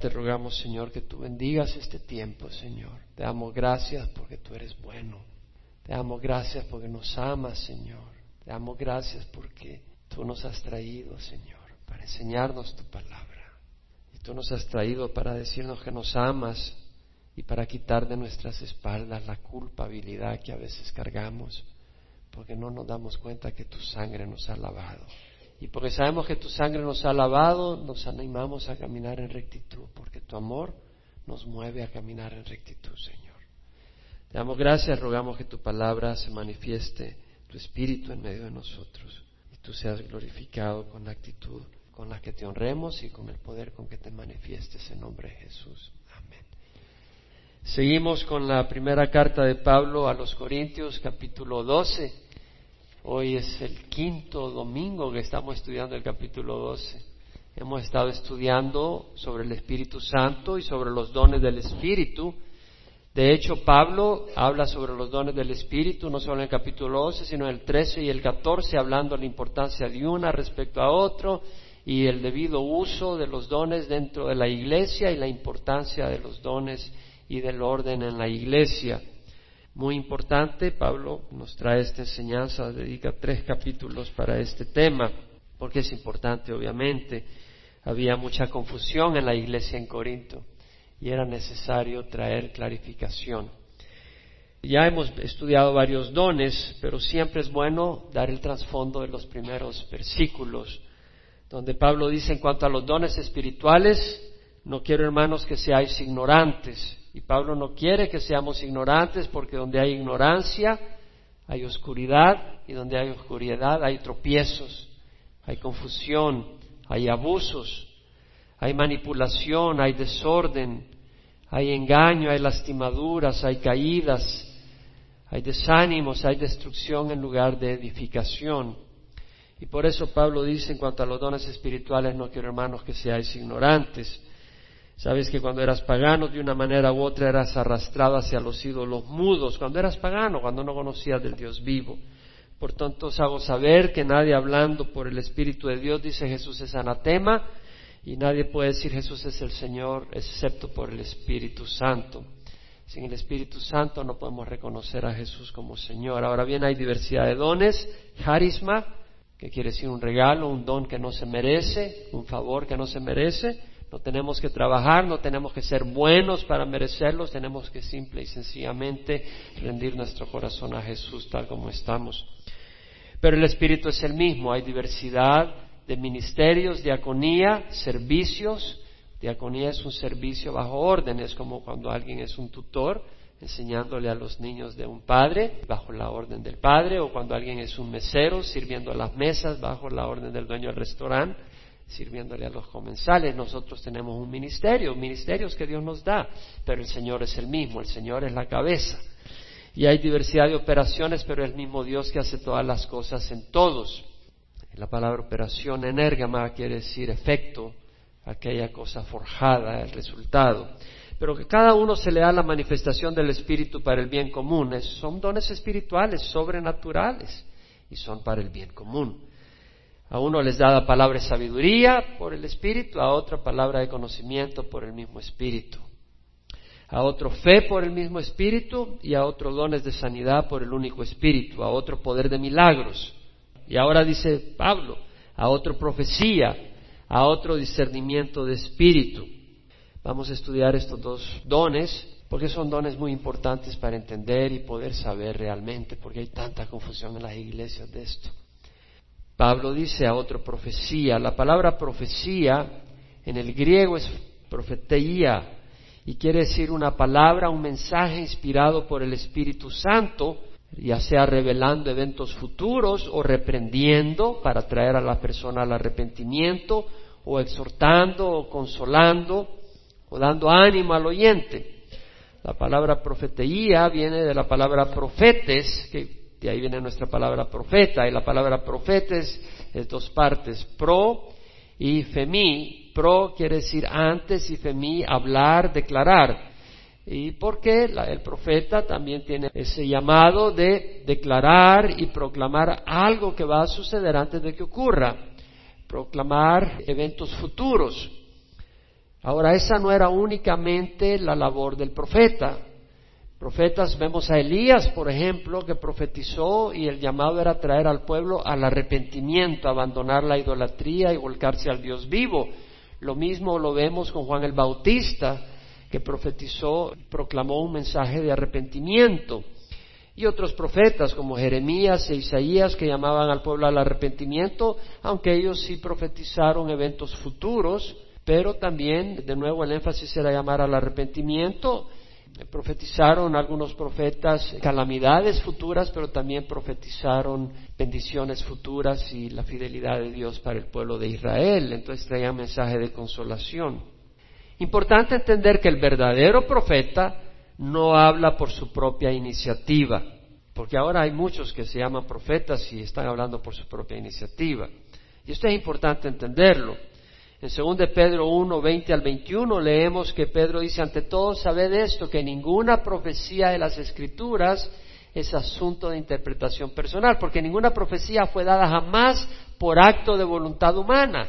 Te rogamos, Señor, que tú bendigas este tiempo, Señor. Te damos gracias porque tú eres bueno. Te damos gracias porque nos amas, Señor. Te damos gracias porque tú nos has traído, Señor, para enseñarnos tu palabra. Y tú nos has traído para decirnos que nos amas y para quitar de nuestras espaldas la culpabilidad que a veces cargamos, porque no nos damos cuenta que tu sangre nos ha lavado. Y porque sabemos que tu sangre nos ha lavado, nos animamos a caminar en rectitud, porque tu amor nos mueve a caminar en rectitud, Señor. Te damos gracias, rogamos que tu palabra se manifieste, tu espíritu en medio de nosotros, y tú seas glorificado con la actitud con la que te honremos y con el poder con que te manifiestes en nombre de Jesús. Amén. Seguimos con la primera carta de Pablo a los Corintios, capítulo 12. Hoy es el quinto domingo que estamos estudiando el capítulo 12. Hemos estado estudiando sobre el Espíritu Santo y sobre los dones del Espíritu. De hecho, Pablo habla sobre los dones del Espíritu, no solo en el capítulo 12, sino en el 13 y el 14, hablando de la importancia de una respecto a otro y el debido uso de los dones dentro de la iglesia y la importancia de los dones y del orden en la iglesia muy importante. Pablo nos trae esta enseñanza, dedica tres capítulos para este tema, porque es importante, obviamente. Había mucha confusión en la iglesia en Corinto y era necesario traer clarificación. Ya hemos estudiado varios dones, pero siempre es bueno dar el trasfondo de los primeros versículos, donde Pablo dice en cuanto a los dones espirituales, no quiero hermanos que seáis ignorantes y Pablo no quiere que seamos ignorantes porque donde hay ignorancia hay oscuridad y donde hay oscuridad hay tropiezos, hay confusión, hay abusos, hay manipulación, hay desorden, hay engaño, hay lastimaduras, hay caídas, hay desánimos, hay destrucción en lugar de edificación. Y por eso Pablo dice en cuanto a los dones espirituales, no quiero hermanos que seáis ignorantes. Sabes que cuando eras pagano, de una manera u otra eras arrastrado hacia los ídolos mudos, cuando eras pagano, cuando no conocías del Dios vivo. Por tanto, os hago saber que nadie hablando por el Espíritu de Dios dice Jesús es anatema y nadie puede decir Jesús es el Señor excepto por el Espíritu Santo. Sin el Espíritu Santo no podemos reconocer a Jesús como Señor. Ahora bien, hay diversidad de dones, carisma, que quiere decir un regalo, un don que no se merece, un favor que no se merece, no tenemos que trabajar, no tenemos que ser buenos para merecerlos, tenemos que simple y sencillamente rendir nuestro corazón a Jesús tal como estamos. Pero el Espíritu es el mismo, hay diversidad de ministerios, diaconía, servicios. Diaconía es un servicio bajo orden, es como cuando alguien es un tutor enseñándole a los niños de un padre bajo la orden del padre, o cuando alguien es un mesero sirviendo a las mesas bajo la orden del dueño del restaurante sirviéndole a los comensales. Nosotros tenemos un ministerio, ministerios que Dios nos da, pero el Señor es el mismo, el Señor es la cabeza. Y hay diversidad de operaciones, pero es el mismo Dios que hace todas las cosas en todos. La palabra operación enérgama quiere decir efecto, aquella cosa forjada, el resultado. Pero que cada uno se le da la manifestación del Espíritu para el bien común. son dones espirituales, sobrenaturales, y son para el bien común. A uno les da la palabra de sabiduría por el Espíritu, a otro palabra de conocimiento por el mismo Espíritu. A otro fe por el mismo Espíritu y a otro dones de sanidad por el único Espíritu, a otro poder de milagros. Y ahora dice Pablo, a otro profecía, a otro discernimiento de Espíritu. Vamos a estudiar estos dos dones porque son dones muy importantes para entender y poder saber realmente, porque hay tanta confusión en las iglesias de esto. Pablo dice a otro profecía. La palabra profecía en el griego es profetía y quiere decir una palabra, un mensaje inspirado por el Espíritu Santo, ya sea revelando eventos futuros o reprendiendo para traer a la persona al arrepentimiento o exhortando o consolando o dando ánimo al oyente. La palabra profetía viene de la palabra profetes, que de ahí viene nuestra palabra profeta, y la palabra profetes es dos partes, pro y femi. Pro quiere decir antes y femi, hablar, declarar. ¿Y por qué? el profeta también tiene ese llamado de declarar y proclamar algo que va a suceder antes de que ocurra, proclamar eventos futuros. Ahora, esa no era únicamente la labor del profeta. Profetas, vemos a Elías, por ejemplo, que profetizó y el llamado era traer al pueblo al arrepentimiento, abandonar la idolatría y volcarse al Dios vivo. Lo mismo lo vemos con Juan el Bautista, que profetizó, proclamó un mensaje de arrepentimiento. Y otros profetas como Jeremías e Isaías que llamaban al pueblo al arrepentimiento, aunque ellos sí profetizaron eventos futuros, pero también, de nuevo, el énfasis era llamar al arrepentimiento. Profetizaron algunos profetas calamidades futuras, pero también profetizaron bendiciones futuras y la fidelidad de Dios para el pueblo de Israel. Entonces traían mensaje de consolación. Importante entender que el verdadero profeta no habla por su propia iniciativa, porque ahora hay muchos que se llaman profetas y están hablando por su propia iniciativa. Y esto es importante entenderlo. En 2 de Pedro 1, 20 al 21 leemos que Pedro dice, ante todo sabed esto, que ninguna profecía de las Escrituras es asunto de interpretación personal, porque ninguna profecía fue dada jamás por acto de voluntad humana,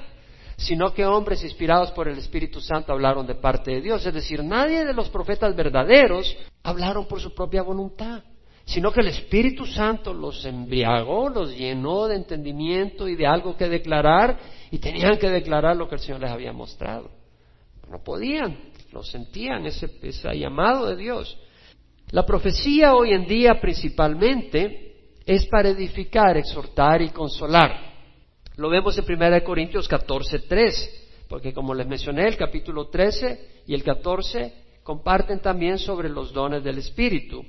sino que hombres inspirados por el Espíritu Santo hablaron de parte de Dios. Es decir, nadie de los profetas verdaderos hablaron por su propia voluntad, sino que el Espíritu Santo los embriagó, los llenó de entendimiento y de algo que declarar y tenían que declarar lo que el Señor les había mostrado. No podían, lo sentían, ese, llamado de Dios. La profecía hoy en día principalmente es para edificar, exhortar y consolar. Lo vemos en 1 Corintios 14, 3, porque como les mencioné, el capítulo 13 y el 14 comparten también sobre los dones del Espíritu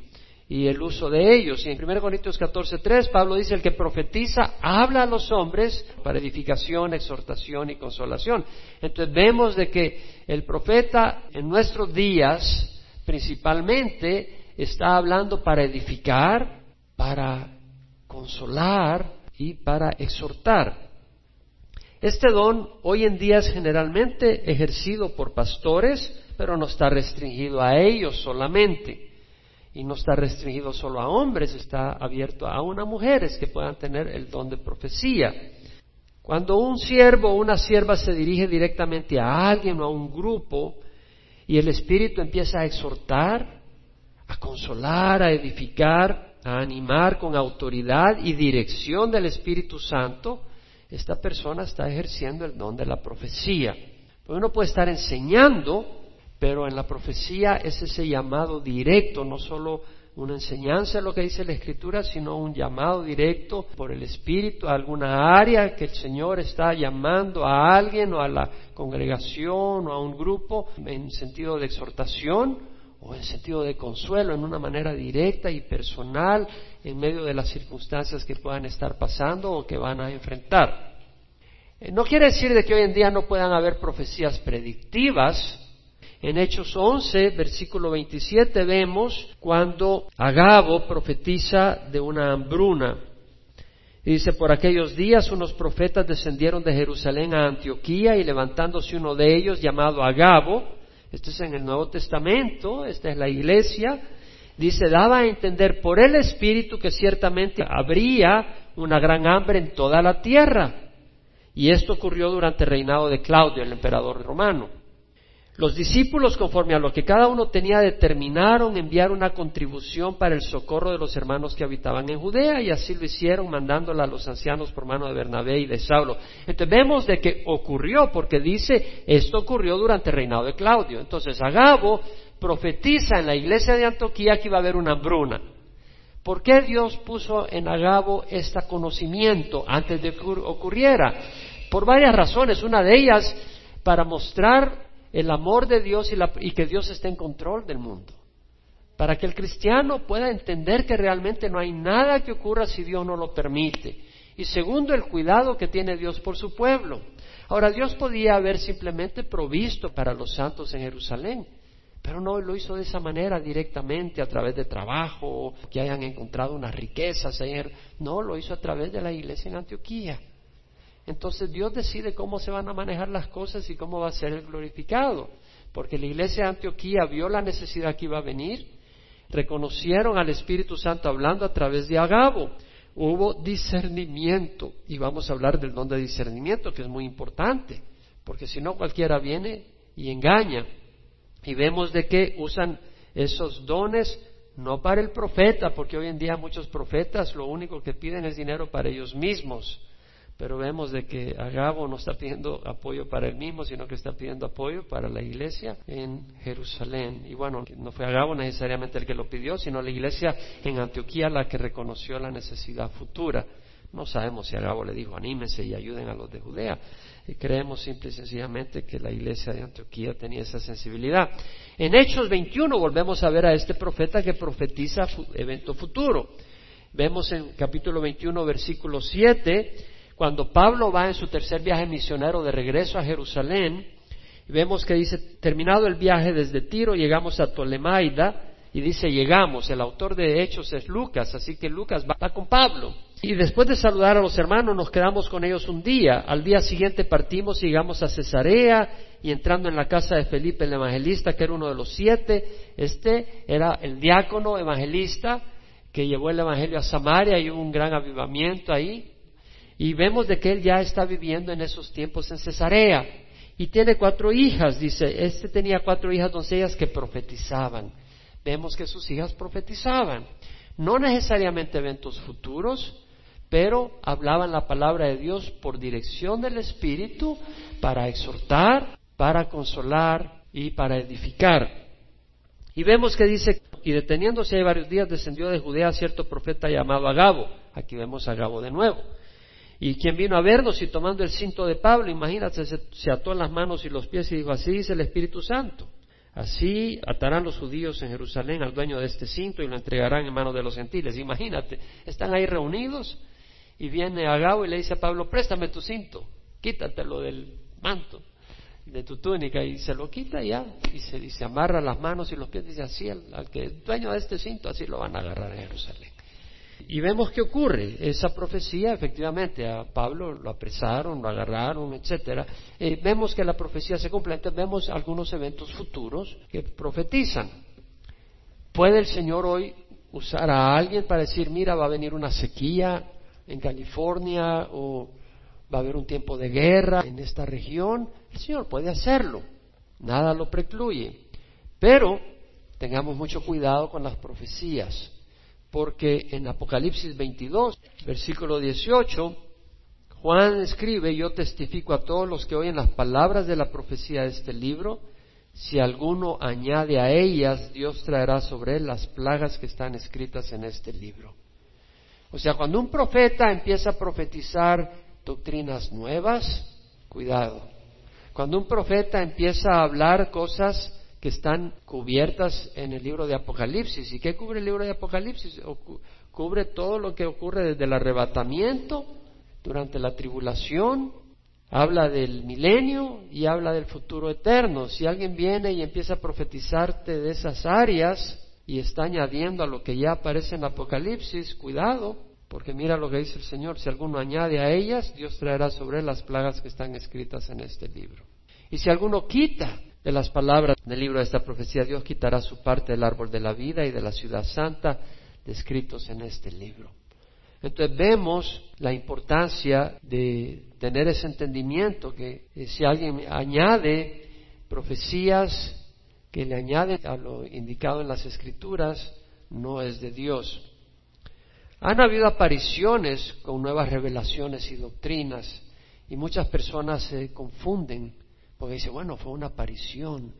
y el uso de ellos. Y en 1 Corintios 14.3 Pablo dice, el que profetiza habla a los hombres para edificación, exhortación y consolación. Entonces vemos de que el profeta en nuestros días principalmente está hablando para edificar, para consolar y para exhortar. Este don hoy en día es generalmente ejercido por pastores, pero no está restringido a ellos solamente y no está restringido solo a hombres, está abierto a unas mujeres que puedan tener el don de profecía. Cuando un siervo o una sierva se dirige directamente a alguien o a un grupo y el Espíritu empieza a exhortar, a consolar, a edificar, a animar con autoridad y dirección del Espíritu Santo, esta persona está ejerciendo el don de la profecía. Pues uno puede estar enseñando pero en la profecía es ese llamado directo, no solo una enseñanza de lo que dice la Escritura, sino un llamado directo por el Espíritu a alguna área que el Señor está llamando a alguien o a la congregación o a un grupo en sentido de exhortación o en sentido de consuelo, en una manera directa y personal en medio de las circunstancias que puedan estar pasando o que van a enfrentar. Eh, no quiere decir de que hoy en día no puedan haber profecías predictivas, en Hechos 11, versículo 27, vemos cuando Agabo profetiza de una hambruna. Y dice, por aquellos días unos profetas descendieron de Jerusalén a Antioquía y levantándose uno de ellos llamado Agabo, este es en el Nuevo Testamento, esta es la iglesia, dice, daba a entender por el Espíritu que ciertamente habría una gran hambre en toda la tierra. Y esto ocurrió durante el reinado de Claudio, el emperador romano. Los discípulos, conforme a lo que cada uno tenía, determinaron enviar una contribución para el socorro de los hermanos que habitaban en Judea y así lo hicieron mandándola a los ancianos por mano de Bernabé y de Saulo. Entonces vemos de que ocurrió, porque dice, esto ocurrió durante el reinado de Claudio. Entonces Agabo profetiza en la iglesia de Antioquía que iba a haber una hambruna. ¿Por qué Dios puso en Agabo este conocimiento antes de que ocurriera? Por varias razones. Una de ellas, para mostrar el amor de Dios y, que Dios esté en control del mundo. Para que el cristiano pueda entender que realmente no hay nada que ocurra si Dios no lo permite. Y segundo, el cuidado que tiene Dios por su pueblo. Ahora, Dios podía haber simplemente provisto para los santos en Jerusalén, pero no lo hizo de esa manera directamente a través de trabajo, que hayan encontrado unas riquezas. No, lo hizo a través de la iglesia en Antioquía. Entonces Dios decide cómo se van a manejar las cosas y cómo va a ser el glorificado. Porque la iglesia de Antioquía vio la necesidad que iba a venir, reconocieron al Espíritu Santo hablando a través de Agabo. Hubo discernimiento, y vamos a hablar del don de discernimiento, que es muy importante, porque si no cualquiera viene y engaña. Y vemos de que usan esos dones no para el profeta, porque hoy en día muchos profetas lo único que piden es dinero para ellos mismos. Pero vemos de que Agabo no está pidiendo apoyo para él mismo, sino que está pidiendo apoyo para la iglesia en Jerusalén. Y bueno, no fue Agabo necesariamente el que lo pidió, sino la iglesia en Antioquía la que reconoció la necesidad futura. No sabemos si Agabo le dijo anímense y ayuden a los de Judea. Y creemos simple y sencillamente que la iglesia de Antioquía tenía esa sensibilidad. En Hechos 21 volvemos a ver a este profeta que profetiza evento futuro. Vemos en capítulo 21, versículo 7, cuando Pablo va en su tercer viaje misionero de regreso a Jerusalén, vemos que dice, terminado el viaje desde Tiro, llegamos a Tolemaida, y dice, llegamos, el autor de Hechos es Lucas, así que Lucas va con Pablo. Y después de saludar a los hermanos nos quedamos con ellos un día. Al día siguiente partimos y llegamos a Cesarea y entrando en la casa de Felipe el evangelista, que era uno de los siete, este era el diácono evangelista que llevó el evangelio a Samaria y hubo un gran avivamiento ahí. Y vemos de que él ya está viviendo en esos tiempos en Cesarea. Y tiene cuatro hijas, dice, este tenía cuatro hijas doncellas que profetizaban. Vemos que sus hijas profetizaban. No necesariamente eventos futuros, pero hablaban la palabra de Dios por dirección del Espíritu para exhortar, para consolar y para edificar. Y vemos que dice, y deteniéndose ahí varios días, descendió de Judea cierto profeta llamado Agabo. Aquí vemos a Agabo de nuevo. Y quien vino a vernos y tomando el cinto de Pablo, imagínate, se, se ató en las manos y los pies y dijo, así dice el Espíritu Santo. Así atarán los judíos en Jerusalén al dueño de este cinto y lo entregarán en manos de los gentiles. Imagínate, están ahí reunidos y viene Agabo y le dice a Pablo, préstame tu cinto, quítatelo del manto, de tu túnica, y se lo quita ya, y se, amarra las manos y los pies, dice así, al, que es dueño de este cinto, así lo van a agarrar en Jerusalén. Y vemos qué ocurre. Esa profecía, efectivamente, a Pablo lo apresaron, lo agarraron, etcétera. Eh, vemos que la profecía se cumple. Entonces vemos algunos eventos futuros que profetizan. ¿Puede el Señor hoy usar a alguien para decir, mira, va a venir una sequía, en California o va a haber un tiempo de guerra en esta región, el Señor puede hacerlo, nada lo precluye. Pero tengamos mucho cuidado con las profecías, porque en Apocalipsis 22, versículo 18, Juan escribe, yo testifico a todos los que oyen las palabras de la profecía de este libro, si alguno añade a ellas, Dios traerá sobre él las plagas que están escritas en este libro. O sea, cuando un profeta empieza a profetizar doctrinas nuevas, cuidado. Cuando un profeta empieza a hablar cosas que están cubiertas en el libro de Apocalipsis. ¿Y qué cubre el libro de Apocalipsis? Cubre todo lo que ocurre desde el arrebatamiento, durante la tribulación, habla del milenio y habla del futuro eterno. Si alguien viene y empieza a profetizarte de esas áreas, y está añadiendo a lo que ya aparece en Apocalipsis, cuidado, porque mira lo que dice el Señor, si alguno añade a ellas, Dios traerá sobre él las plagas que están escritas en este libro. Y si alguno quita de las palabras del libro de esta profecía, Dios quitará su parte del árbol de la vida y de la ciudad santa descritos en este libro. Entonces vemos la importancia de tener ese entendimiento que eh, si alguien añade profecías que le añade a lo indicado en las escrituras no es de Dios. Han habido apariciones con nuevas revelaciones y doctrinas y muchas personas se confunden porque dicen, bueno, fue una aparición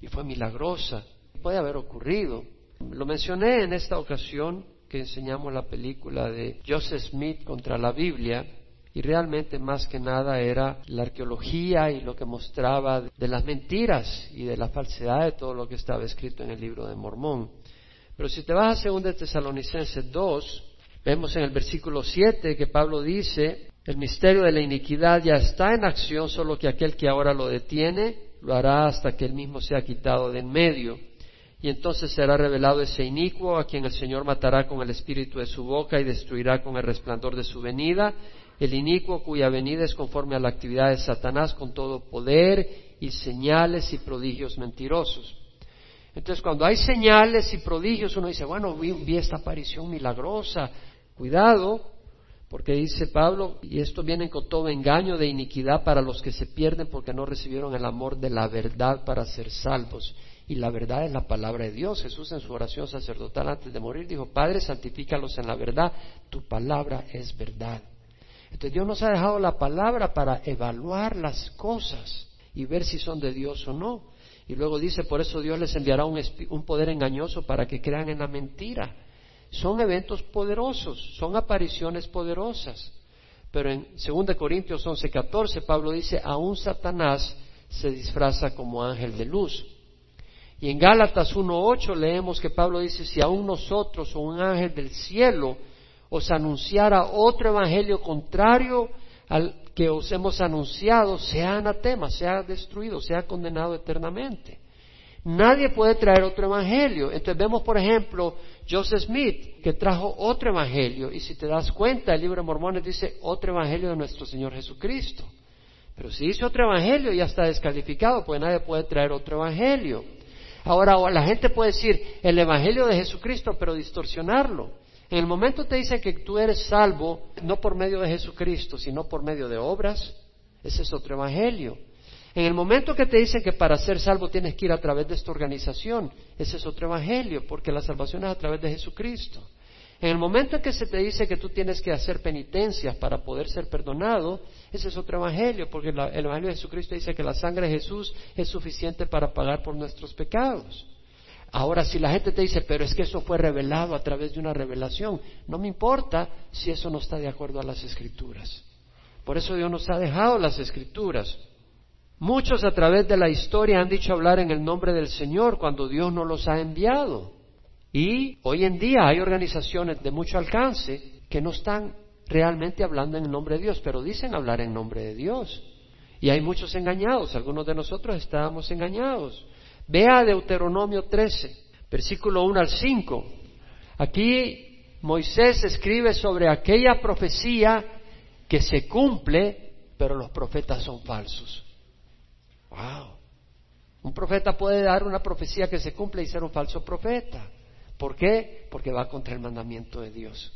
y fue milagrosa. Puede haber ocurrido. Lo mencioné en esta ocasión que enseñamos la película de Joseph Smith contra la Biblia y realmente más que nada era la arqueología y lo que mostraba de las mentiras y de la falsedad de todo lo que estaba escrito en el libro de Mormón. Pero si te vas a 2 Tesalonicenses 2, vemos en el versículo 7 que Pablo dice, el misterio de la iniquidad ya está en acción, solo que aquel que ahora lo detiene lo hará hasta que él mismo sea quitado de en medio. Y entonces será revelado ese inicuo a quien el Señor matará con el espíritu de su boca y destruirá con el resplandor de su venida el inicuo cuya venida es conforme a la actividad de Satanás con todo poder y señales y prodigios mentirosos. Entonces, cuando hay señales y prodigios, uno dice, bueno, vi, esta aparición milagrosa, cuidado, Porque dice Pablo, y esto viene con todo engaño de iniquidad para los que se pierden porque no recibieron el amor de la verdad para ser salvos. Y la verdad es la palabra de Dios. Jesús en su oración sacerdotal antes de morir dijo, Padre, santifícalos en la verdad. Tu palabra es verdad. Entonces Dios nos ha dejado la palabra para evaluar las cosas y ver si son de Dios o no. Y luego dice, por eso Dios les enviará un, un poder engañoso para que crean en la mentira. Son eventos poderosos, son apariciones poderosas. Pero en 2 Corintios 11:14 Pablo dice, aún Satanás se disfraza como ángel de luz. Y en Gálatas 1.8 leemos que Pablo dice, si aún nosotros o un ángel del cielo os anunciara otro evangelio contrario al que os hemos anunciado, sea anatema, sea destruido, sea condenado eternamente. Nadie puede traer otro evangelio. Entonces vemos, por ejemplo, Joseph Smith, que trajo otro evangelio. Y si te das cuenta, el libro de Mormones dice otro evangelio de nuestro Señor Jesucristo. Pero si dice otro evangelio, ya está descalificado, pues nadie puede traer otro evangelio. Ahora, la gente puede decir el evangelio de Jesucristo, pero distorsionarlo. En el momento te dice que tú eres salvo, no por medio de Jesucristo, sino por medio de obras, ese es otro evangelio. En el momento que te dicen que para ser salvo tienes que ir a través de esta organización, ese es otro evangelio, porque la salvación es a través de Jesucristo. En el momento en que se te dice que tú tienes que hacer penitencias para poder ser perdonado, ese es otro evangelio, porque el evangelio de Jesucristo dice que la sangre de Jesús es suficiente para pagar por nuestros pecados. Ahora, si la gente te dice, pero es que eso fue revelado a través de una revelación, no me importa si eso no está de acuerdo a las escrituras. Por eso Dios nos ha dejado las escrituras. Muchos a través de la historia han dicho hablar en el nombre del Señor cuando Dios no los ha enviado. Y hoy en día hay organizaciones de mucho alcance que no están realmente hablando en el nombre de Dios, pero dicen hablar en nombre de Dios. Y hay muchos engañados, algunos de nosotros estábamos engañados. Vea Deuteronomio 13, versículo 1 al 5. Aquí Moisés escribe sobre aquella profecía que se cumple, pero los profetas son falsos. Wow. Un profeta puede dar una profecía que se cumple y ser un falso profeta. ¿Por qué? Porque va contra el mandamiento de Dios.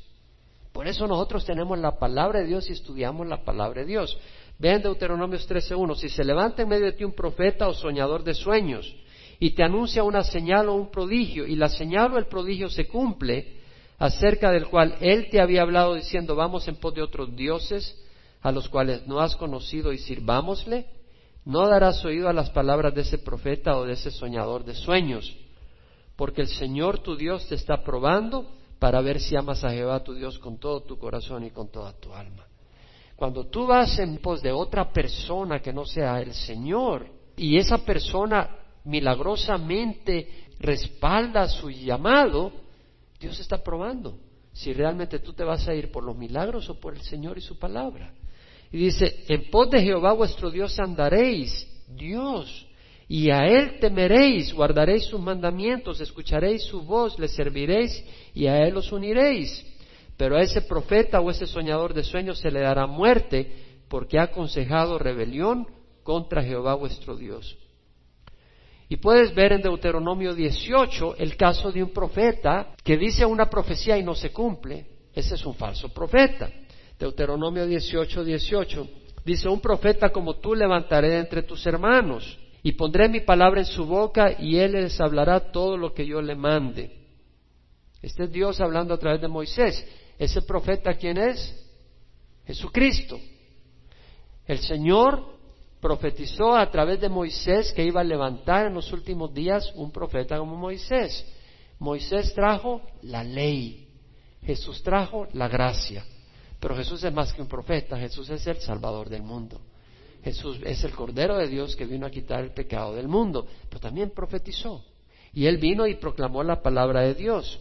Por eso nosotros tenemos la palabra de Dios y estudiamos la palabra de Dios. Vean Deuteronomios 13.1, si se levanta en medio de ti un profeta o soñador de sueños y te anuncia una señal o un prodigio y la señal o el prodigio se cumple, acerca del cual él te había hablado diciendo vamos en pos de otros dioses a los cuales no has conocido y sirvámosle, no darás oído a las palabras de ese profeta o de ese soñador de sueños, porque el Señor tu Dios te está probando para ver si amas a Jehová tu Dios con todo tu corazón y con toda tu alma. Cuando tú vas en pos de otra persona que no sea el Señor, y esa persona milagrosamente respalda su llamado, Dios está probando si realmente tú te vas a ir por los milagros o por el Señor y su palabra. Y dice, en pos de Jehová vuestro Dios andaréis, Dios, y a Él temeréis, guardaréis sus mandamientos, escucharéis su voz, le serviréis y a Él os uniréis. Pero a ese profeta o ese soñador de sueños se le dará muerte porque ha aconsejado rebelión contra Jehová vuestro Dios. Y puedes ver en Deuteronomio 18 el caso de un profeta que dice una profecía y no se cumple. Ese es un falso profeta. Deuteronomio 18, 18 dice, un profeta como tú levantaré entre tus hermanos y pondré mi palabra en su boca y él les hablará todo lo que yo le mande. Este es Dios hablando a través de Moisés. ¿Ese profeta quién es? Jesucristo. El Señor profetizó a través de Moisés que iba a levantar en los últimos días un profeta como Moisés. Moisés trajo la ley, Jesús trajo la gracia, pero Jesús es más que un profeta, Jesús es el Salvador del mundo. Jesús es el Cordero de Dios que vino a quitar el pecado del mundo, pero también profetizó. Y él vino y proclamó la palabra de Dios.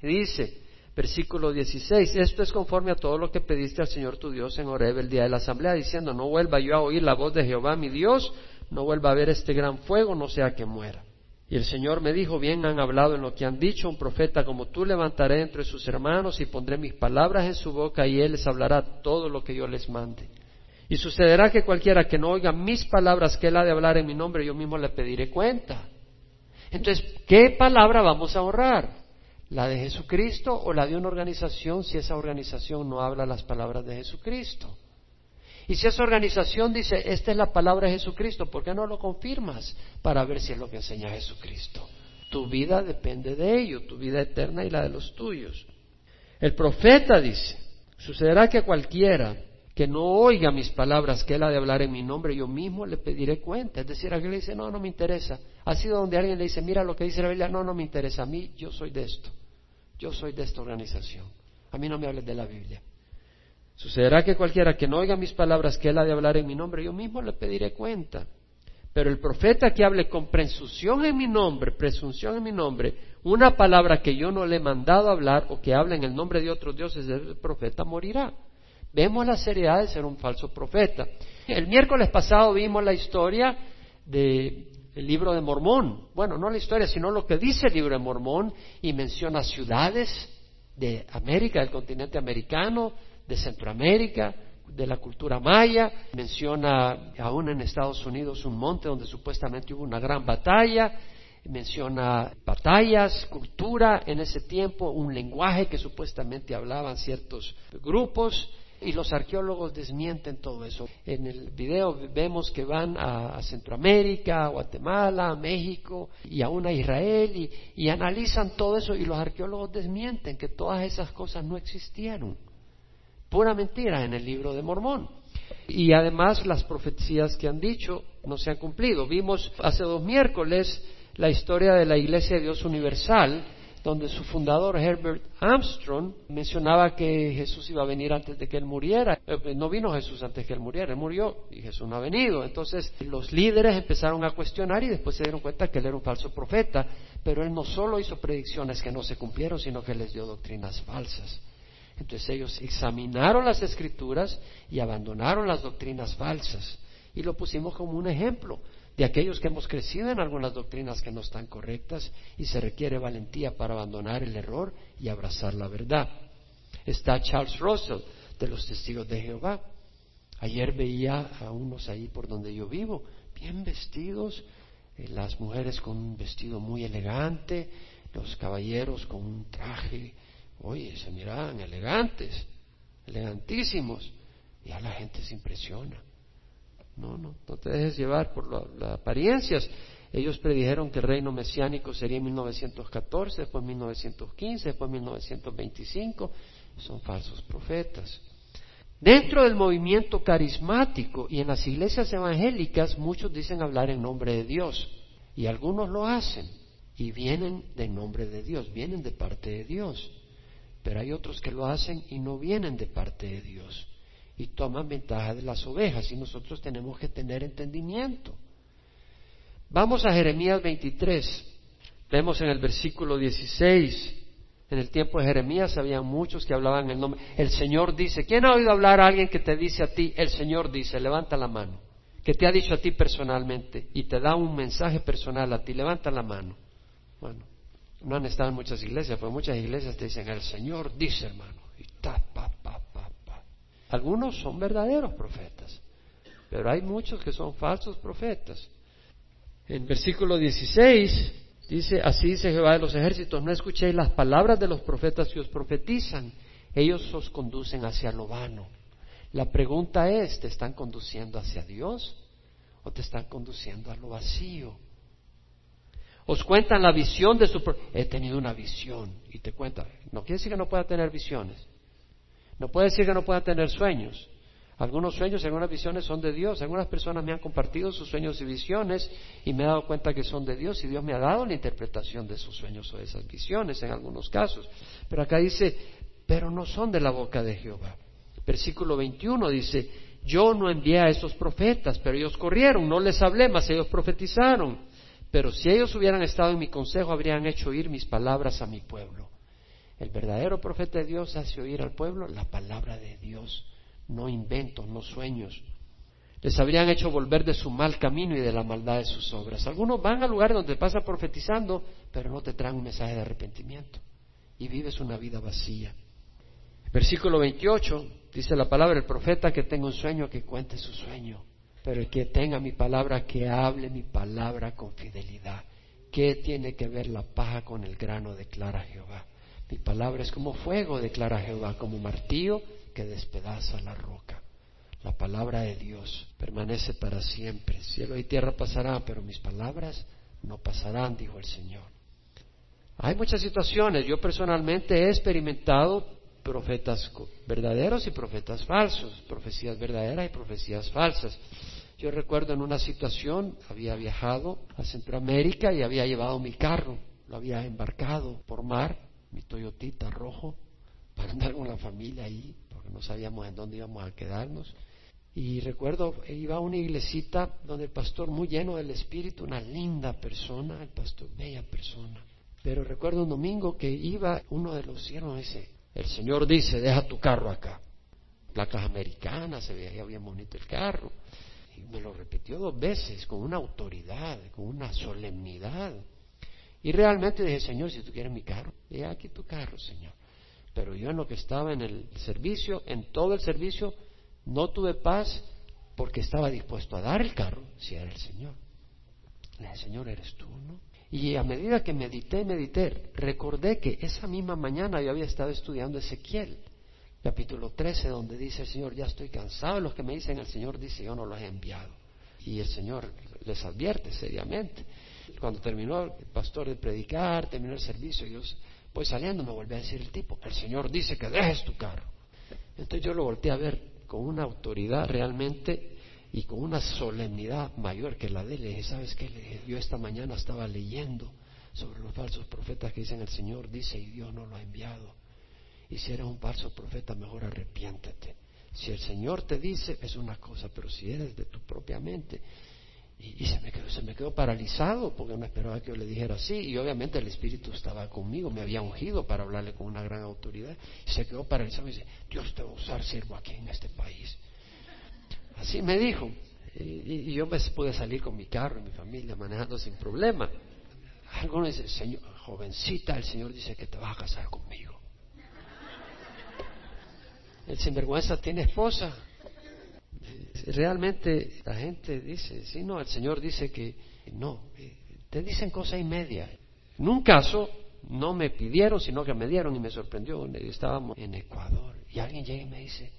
Y dice, Versículo 16. Esto es conforme a todo lo que pediste al Señor tu Dios en Horeb el día de la asamblea, diciendo, no vuelva yo a oír la voz de Jehová mi Dios, no vuelva a ver este gran fuego, no sea que muera. Y el Señor me dijo, bien han hablado en lo que han dicho, un profeta como tú levantaré entre sus hermanos y pondré mis palabras en su boca y él les hablará todo lo que yo les mande. Y sucederá que cualquiera que no oiga mis palabras que él ha de hablar en mi nombre, yo mismo le pediré cuenta. Entonces, ¿qué palabra vamos a ahorrar? ¿La de Jesucristo o la de una organización si esa organización no habla las palabras de Jesucristo? Y si esa organización dice, esta es la palabra de Jesucristo, ¿por qué no lo confirmas para ver si es lo que enseña Jesucristo? Tu vida depende de ello, tu vida eterna y la de los tuyos. El profeta dice, sucederá que cualquiera que no oiga mis palabras, que él ha de hablar en mi nombre, yo mismo le pediré cuenta. Es decir, alguien le dice, no, no me interesa. Ha sido donde alguien le dice, mira lo que dice la Biblia, no, no me interesa. A mí, yo soy de esto. Yo soy de esta organización. A mí no me hables de la Biblia. Sucederá que cualquiera que no oiga mis palabras, que él ha de hablar en mi nombre, yo mismo le pediré cuenta. Pero el profeta que hable con presunción en mi nombre, presunción en mi nombre, una palabra que yo no le he mandado hablar o que hable en el nombre de otros dioses, el profeta morirá. Vemos la seriedad de ser un falso profeta. El miércoles pasado vimos la historia del libro de Mormón. Bueno, no la historia, sino lo que dice el libro de Mormón y menciona ciudades de América, del continente americano, de Centroamérica, de la cultura maya, menciona aún en Estados Unidos un monte donde supuestamente hubo una gran batalla, menciona batallas, cultura en ese tiempo, un lenguaje que supuestamente hablaban ciertos grupos, y los arqueólogos desmienten todo eso. En el video vemos que van a, Centroamérica, a Guatemala, a México y aún a Israel y, analizan todo eso y los arqueólogos desmienten que todas esas cosas no existieron. Pura mentira en el libro de Mormón. Y además las profecías que han dicho no se han cumplido. Vimos hace dos miércoles la historia de la Iglesia de Dios Universal, donde su fundador Herbert Armstrong mencionaba que Jesús iba a venir antes de que él muriera. Eh, no vino Jesús antes que él muriera, él murió y Jesús no ha venido. Entonces los líderes empezaron a cuestionar y después se dieron cuenta que él era un falso profeta, pero él no solo hizo predicciones que no se cumplieron, sino que les dio doctrinas falsas. Entonces ellos examinaron las escrituras y abandonaron las doctrinas falsas. Y lo pusimos como un ejemplo de aquellos que hemos crecido en algunas doctrinas que no están correctas y se requiere valentía para abandonar el error y abrazar la verdad. Está Charles Russell de los testigos de Jehová. Ayer veía a unos ahí por donde yo vivo, bien vestidos, eh, las mujeres con un vestido muy elegante, los caballeros con un traje, oye, se miraban elegantes, elegantísimos, y a la gente se impresiona. No, no, no te dejes llevar por las apariencias. Ellos predijeron que el reino mesiánico sería en 1914, después 1915, después 1925. Son falsos profetas. Dentro del movimiento carismático y en las iglesias evangélicas muchos dicen hablar en nombre de Dios y algunos lo hacen y vienen de nombre de Dios, vienen de parte de Dios. Pero hay otros que lo hacen y no vienen de parte de Dios y toman ventaja de las ovejas y nosotros tenemos que tener entendimiento. Vamos a Jeremías 23. Vemos en el versículo 16. En el tiempo de Jeremías había muchos que hablaban el nombre. El Señor dice, ¿quién ha oído hablar a alguien que te dice a ti, el Señor dice, levanta la mano? Que te ha dicho a ti personalmente y te da un mensaje personal a ti, levanta la mano. Bueno, no han estado en muchas iglesias, pero muchas iglesias te dicen, el Señor dice, hermano, y ta, pa, pa, algunos son verdaderos profetas, pero hay muchos que son falsos profetas. En versículo 16 dice, así dice Jehová de los ejércitos, no escuchéis las palabras de los profetas que os profetizan, ellos os conducen hacia lo vano. La pregunta es, ¿te están conduciendo hacia Dios o te están conduciendo a lo vacío? Os cuentan la visión de su... He tenido una visión y te cuentan. No quiere decir que no pueda tener visiones. No puede decir que no pueda tener sueños. Algunos sueños algunas visiones son de Dios. Algunas personas me han compartido sus sueños y visiones y me he dado cuenta que son de Dios y Dios me ha dado la interpretación de sus sueños o de esas visiones en algunos casos. Pero acá dice, pero no son de la boca de Jehová. Versículo 21 dice, yo no envié a esos profetas, pero ellos corrieron, no les hablé, mas ellos profetizaron. Pero si ellos hubieran estado en mi consejo, habrían hecho oír mis palabras a mi pueblo. El verdadero profeta de Dios hace oír al pueblo la palabra de Dios, no inventos, no sueños. Les habrían hecho volver de su mal camino y de la maldad de sus obras. Algunos van a lugares donde pasa profetizando, pero no te traen un mensaje de arrepentimiento y vives una vida vacía. Versículo 28 dice la palabra, el profeta que tenga un sueño, que cuente su sueño, pero el que tenga mi palabra, que hable mi palabra con fidelidad. ¿Qué tiene que ver la paja con el grano? declara Jehová. Mi palabra es como fuego, declara Jehová, como martillo que despedaza la roca. La palabra de Dios permanece para siempre. Cielo y tierra pasarán, pero mis palabras no pasarán, dijo el Señor. Hay muchas situaciones. Yo personalmente he experimentado profetas verdaderos y profetas falsos, profecías verdaderas y profecías falsas. Yo recuerdo en una situación, había viajado a Centroamérica y había llevado mi carro, lo había embarcado por mar, mi Toyotita rojo, para andar con la familia ahí, porque no sabíamos en dónde íbamos a quedarnos. Y recuerdo, iba a una iglesita donde el pastor, muy lleno del Espíritu, una linda persona, el pastor, bella persona. Pero recuerdo un domingo que iba uno de los siervos dice, el Señor dice, deja tu carro acá. Placas americanas, se veía bien bonito el carro. Me lo repitió dos veces, con una autoridad, con una solemnidad. Y realmente dije, Señor, si tú quieres mi carro, deja aquí tu carro, Señor. Pero yo en lo que estaba en el servicio, en todo el servicio, no tuve paz porque estaba dispuesto a dar el carro si era el Señor. Le dije, Señor, eres tú, ¿no? Y a medida que medité, medité, recordé que esa misma mañana yo había estado estudiando Ezequiel capítulo 13, donde dice el Señor, ya estoy cansado de los que me dicen, el Señor dice, yo no los he enviado. Y el Señor les advierte seriamente. Cuando terminó el pastor de predicar, terminó el servicio, yo voy saliendo, me volví a decir el tipo, el Señor dice que dejes tu carro. Entonces yo lo volteé a ver con una autoridad realmente y con una solemnidad mayor que la de él. Le dije, ¿sabes qué? Le dije, yo esta mañana estaba leyendo sobre los falsos profetas que dicen el Señor dice y Dios no lo ha enviado. Y si eres un falso profeta, mejor arrepiéntete. Si el Señor te dice, es una cosa, pero si eres de tu propia mente. Y, se, me quedó, se me quedó paralizado porque no esperaba que yo le dijera así. Y obviamente el Espíritu estaba conmigo, me había ungido para hablarle con una gran autoridad. Y se quedó paralizado y dice, Dios te va a usar siervo aquí en este país. Así me dijo. Y, yo me pude salir con mi carro y mi familia manejando sin problema. Algunos dicen, Señor, jovencita, el Señor dice que te vas a casar conmigo. El sinvergüenza tiene esposa. Realmente la gente dice, sí, no, el Señor dice que no, te dicen cosa y media. En un caso no me pidieron, sino que me dieron y me sorprendió. Estábamos en Ecuador y alguien llega y me dice,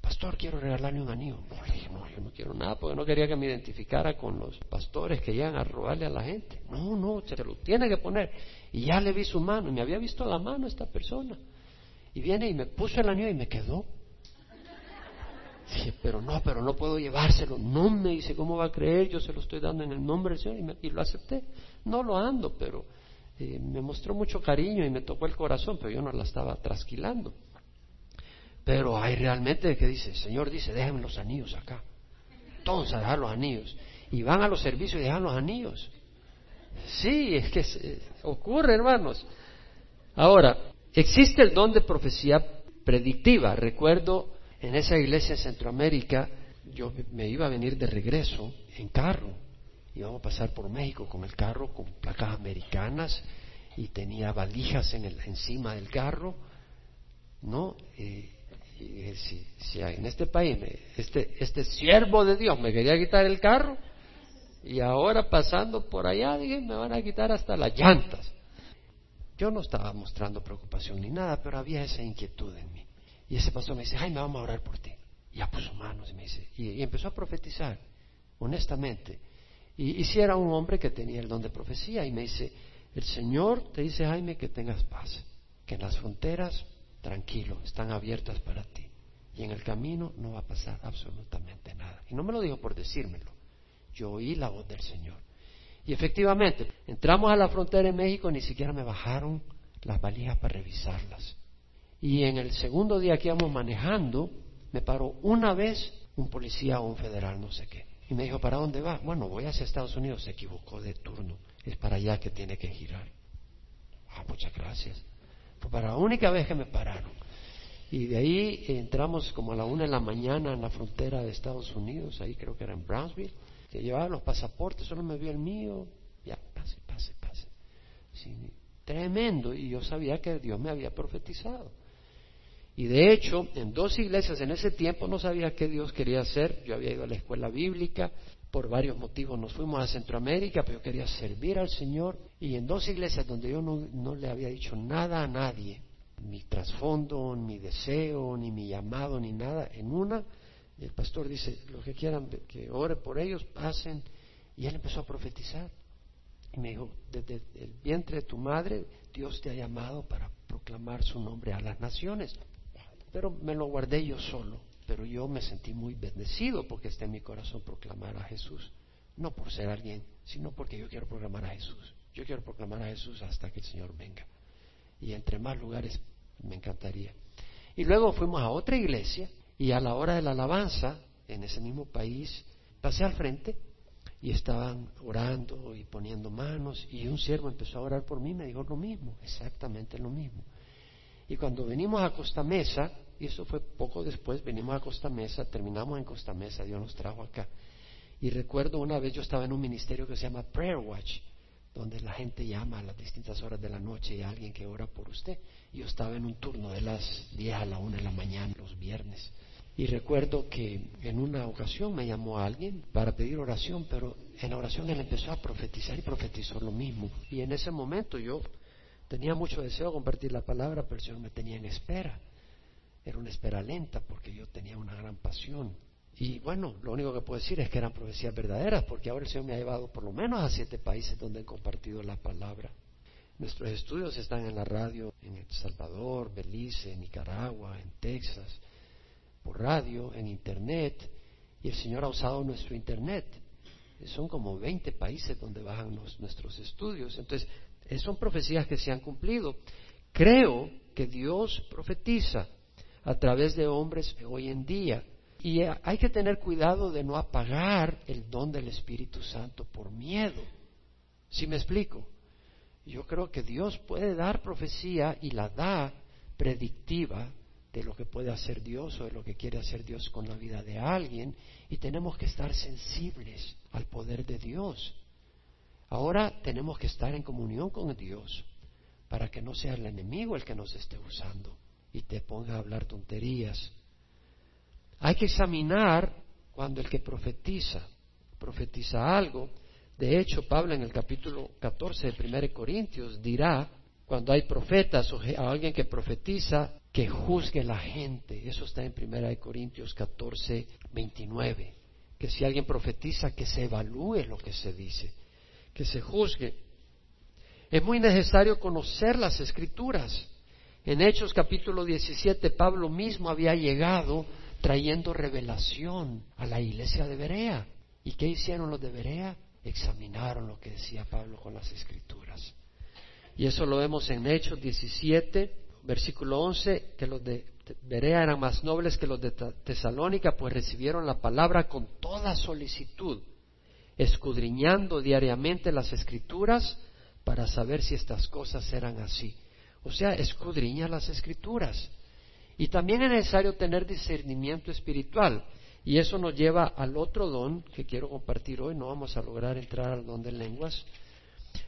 pastor, quiero regalarle un anillo. No, le dije, no, yo no quiero nada porque no quería que me identificara con los pastores que llegan a robarle a la gente. No, no, se lo tiene que poner. Y ya le vi su mano y me había visto la mano esta persona. Y viene y me puso el anillo y me quedó. Dije, pero no, pero no puedo llevárselo. No me dice, ¿cómo va a creer? Yo se lo estoy dando en el nombre del Señor y, lo acepté. No lo ando, pero eh, me mostró mucho cariño y me tocó el corazón, pero yo no la estaba trasquilando. Pero hay realmente que dice, el Señor dice, déjenme los anillos acá. Todos a dejar los anillos. Y van a los servicios y dejan los anillos. Sí, es que eh, ocurre, hermanos. Ahora, Existe el don de profecía predictiva. Recuerdo en esa iglesia en Centroamérica, yo me iba a venir de regreso en carro. Íbamos a pasar por México con el carro, con placas americanas y tenía valijas en el, encima del carro. ¿No? y si, si, en este país este, este siervo de Dios me quería quitar el carro y ahora pasando por allá dije me van a quitar hasta las llantas yo no estaba mostrando preocupación ni nada, pero había esa inquietud en mí. Y ese pastor me dice, ay, me vamos a orar por ti. Y ya puso manos y me dice, y, empezó a profetizar, honestamente. Y, y si era un hombre que tenía el don de profecía, y me dice, el Señor te dice, Jaime, que tengas paz, que en las fronteras, tranquilo, están abiertas para ti. Y en el camino no va a pasar absolutamente nada. Y no me lo dijo por decírmelo. Yo oí la voz del Señor. Y efectivamente, entramos a la frontera en México, ni siquiera me bajaron las valijas para revisarlas. Y en el segundo día que íbamos manejando, me paró una vez un policía o un federal, no sé qué. Y me dijo, ¿para dónde va? Bueno, voy hacia Estados Unidos. Se equivocó de turno. Es para allá que tiene que girar. Ah, muchas gracias. Fue para la única vez que me pararon. Y de ahí entramos como a la una de la mañana en la frontera de Estados Unidos, ahí creo que era en Brownsville que llevaba los pasaportes, solo me vio el mío, ya, pase, pase, pase. tremendo, y yo sabía que Dios me había profetizado. Y de hecho, en dos iglesias en ese tiempo no sabía qué Dios quería hacer. Yo había ido a la escuela bíblica, por varios motivos nos fuimos a Centroamérica, pero yo quería servir al Señor. Y en dos iglesias donde yo no, no le había dicho nada a nadie, mi trasfondo, mi deseo, ni mi llamado, ni nada. En una, el pastor dice, los que quieran que ore por ellos, pasen. Y él empezó a profetizar. Y me dijo, desde el vientre de tu madre, Dios te ha llamado para proclamar su nombre a las naciones. Pero me lo guardé yo solo. Pero yo me sentí muy bendecido porque está en mi corazón proclamar a Jesús. No por ser alguien, sino porque yo quiero proclamar a Jesús. Yo quiero proclamar a Jesús hasta que el Señor venga. Y entre más lugares me encantaría. Y luego fuimos a otra iglesia y a la hora de la alabanza, en ese mismo país, pasé al frente y estaban orando y poniendo manos y un siervo empezó a orar por mí y me dijo lo mismo, exactamente lo mismo. Y cuando venimos a Costa Mesa, y eso fue poco después, venimos a Costa Mesa, terminamos en Costa Mesa, Dios nos trajo acá. Y recuerdo una vez yo estaba en un ministerio que se llama Prayer Watch, donde la gente llama a las distintas horas de la noche y hay alguien que ora por usted. Yo estaba en un turno de las 10 a la 1 de la mañana los viernes. Y recuerdo que en una ocasión me llamó alguien para pedir oración, pero en la oración él empezó a profetizar y profetizó lo mismo. Y en ese momento yo tenía mucho deseo de compartir la palabra, pero el me tenía en espera. Era una espera lenta porque yo tenía una gran pasión. Y bueno, lo único que puedo decir es que eran profecías verdaderas, porque ahora el Señor me ha llevado por lo menos a siete países donde he compartido la palabra. Nuestros estudios están en la radio en El Salvador, Belice, Nicaragua, en Texas, por radio, en Internet, y el Señor ha usado nuestro Internet. Son como 20 países donde bajan nuestros estudios. Entonces, son profecías que se han cumplido. Creo que Dios profetiza a través de hombres hoy en día. Y hay que tener cuidado de no apagar el don del Espíritu Santo por miedo. ¿Sí me explico? Yo creo que Dios puede dar profecía y la da predictiva de lo que puede hacer Dios o de lo que quiere hacer Dios con la vida de alguien y tenemos que estar sensibles al poder de Dios. Ahora tenemos que estar en comunión con Dios para que no sea el enemigo el que nos esté usando y te ponga a hablar tonterías. Hay que examinar cuando el que profetiza, profetiza algo. De hecho, Pablo en el capítulo 14 de 1 Corintios dirá, cuando hay profetas o alguien que profetiza, que juzgue la gente. Eso está en 1 Corintios 14, 29. Que si alguien profetiza, que se evalúe lo que se dice, que se juzgue. Es muy necesario conocer las escrituras. En Hechos capítulo 17, Pablo mismo había llegado trayendo revelación a la iglesia de Berea. ¿Y qué hicieron los de Berea? Examinaron lo que decía Pablo con las escrituras. Y eso lo vemos en Hechos 17, versículo 11, que los de Berea eran más nobles que los de Tesalónica, pues recibieron la palabra con toda solicitud, escudriñando diariamente las escrituras para saber si estas cosas eran así. O sea, escudriña las escrituras. Y también es necesario tener discernimiento espiritual. Y eso nos lleva al otro don que quiero compartir hoy. No vamos a lograr entrar al don de lenguas,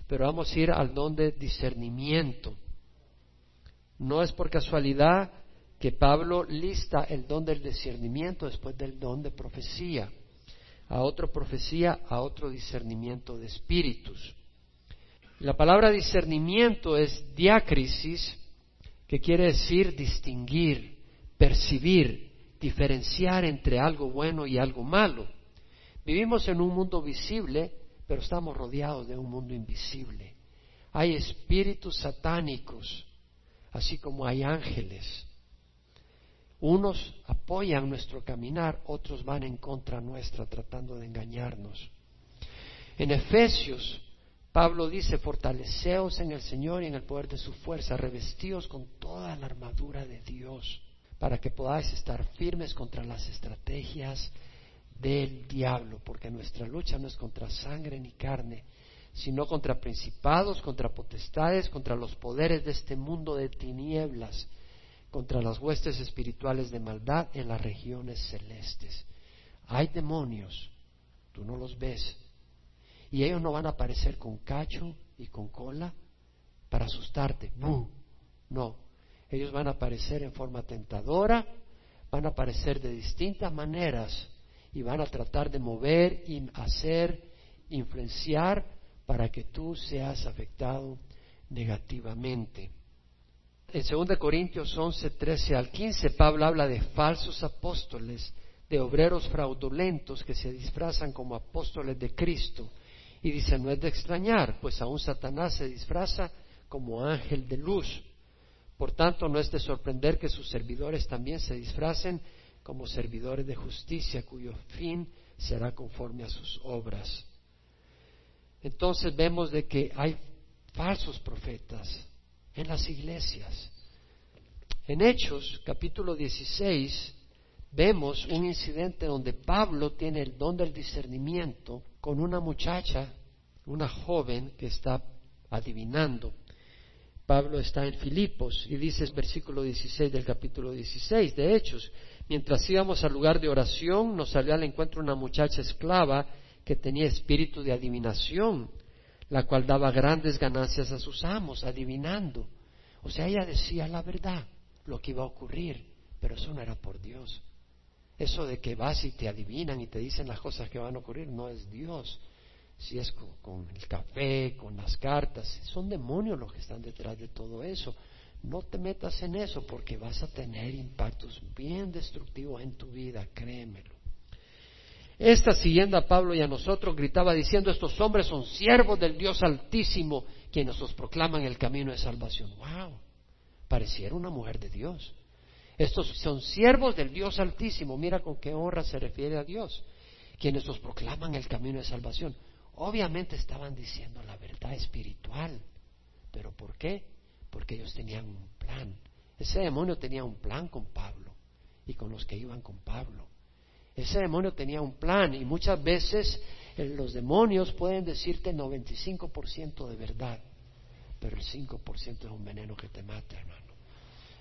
pero vamos a ir al don de discernimiento. No es por casualidad que Pablo lista el don del discernimiento después del don de profecía. A otro profecía, a otro discernimiento de espíritus. La palabra discernimiento es diácrisis, que quiere decir distinguir, percibir, diferenciar entre algo bueno y algo malo. Vivimos en un mundo visible, pero estamos rodeados de un mundo invisible. Hay espíritus satánicos, así como hay ángeles. Unos apoyan nuestro caminar, otros van en contra nuestra tratando de engañarnos. En Efesios Pablo dice, fortaleceos en el Señor y en el poder de su fuerza, revestíos con toda la armadura de Dios, para que podáis estar firmes contra las estrategias del diablo, porque nuestra lucha no es contra sangre ni carne, sino contra principados, contra potestades, contra los poderes de este mundo de tinieblas, contra las huestes espirituales de maldad en las regiones celestes. Hay demonios, tú no los ves, y ellos no van a aparecer con cacho y con cola para asustarte. No. Ellos van a aparecer en forma tentadora, van a aparecer de distintas maneras y van a tratar de mover, hacer, influenciar para que tú seas afectado negativamente. En 2 Corintios 11, 13 al 15, Pablo habla de falsos apóstoles, de obreros fraudulentos que se disfrazan como apóstoles de Cristo. Y dice, no es de extrañar, pues aún Satanás se disfraza como ángel de luz. Por tanto, no es de sorprender que sus servidores también se disfracen como servidores de justicia, cuyo fin será conforme a sus obras. Entonces vemos de que hay falsos profetas en las iglesias. En Hechos, capítulo 16, vemos un incidente donde Pablo tiene el don del discernimiento con una muchacha, una joven que está adivinando. Pablo está en Filipos y dice versículo 16 del capítulo 16 de Hechos, mientras íbamos al lugar de oración nos salió al encuentro una muchacha esclava que tenía espíritu de adivinación, la cual daba grandes ganancias a sus amos, adivinando. O sea, ella decía la verdad, lo que iba a ocurrir, pero eso no era por Dios. Eso de que vas y te adivinan y te dicen las cosas que van a ocurrir, no es Dios si es con, el café, con las cartas, son demonios los que están detrás de todo eso. No te metas en eso porque vas a tener impactos bien destructivos en tu vida, créemelo. Esta siguiendo a Pablo y a nosotros gritaba diciendo, estos hombres son siervos del Dios Altísimo, quienes os proclaman el camino de salvación. ¡Wow! Pareciera una mujer de Dios. Estos son siervos del Dios Altísimo. Mira con qué honra se refiere a Dios. Quienes os proclaman el camino de salvación. Obviamente estaban diciendo la verdad espiritual. ¿Pero por qué? Porque ellos tenían un plan. Ese demonio tenía un plan con Pablo y con los que iban con Pablo. Ese demonio tenía un plan y muchas veces eh, los demonios pueden decirte 95% de verdad, pero el 5% es un veneno que te mata, hermano.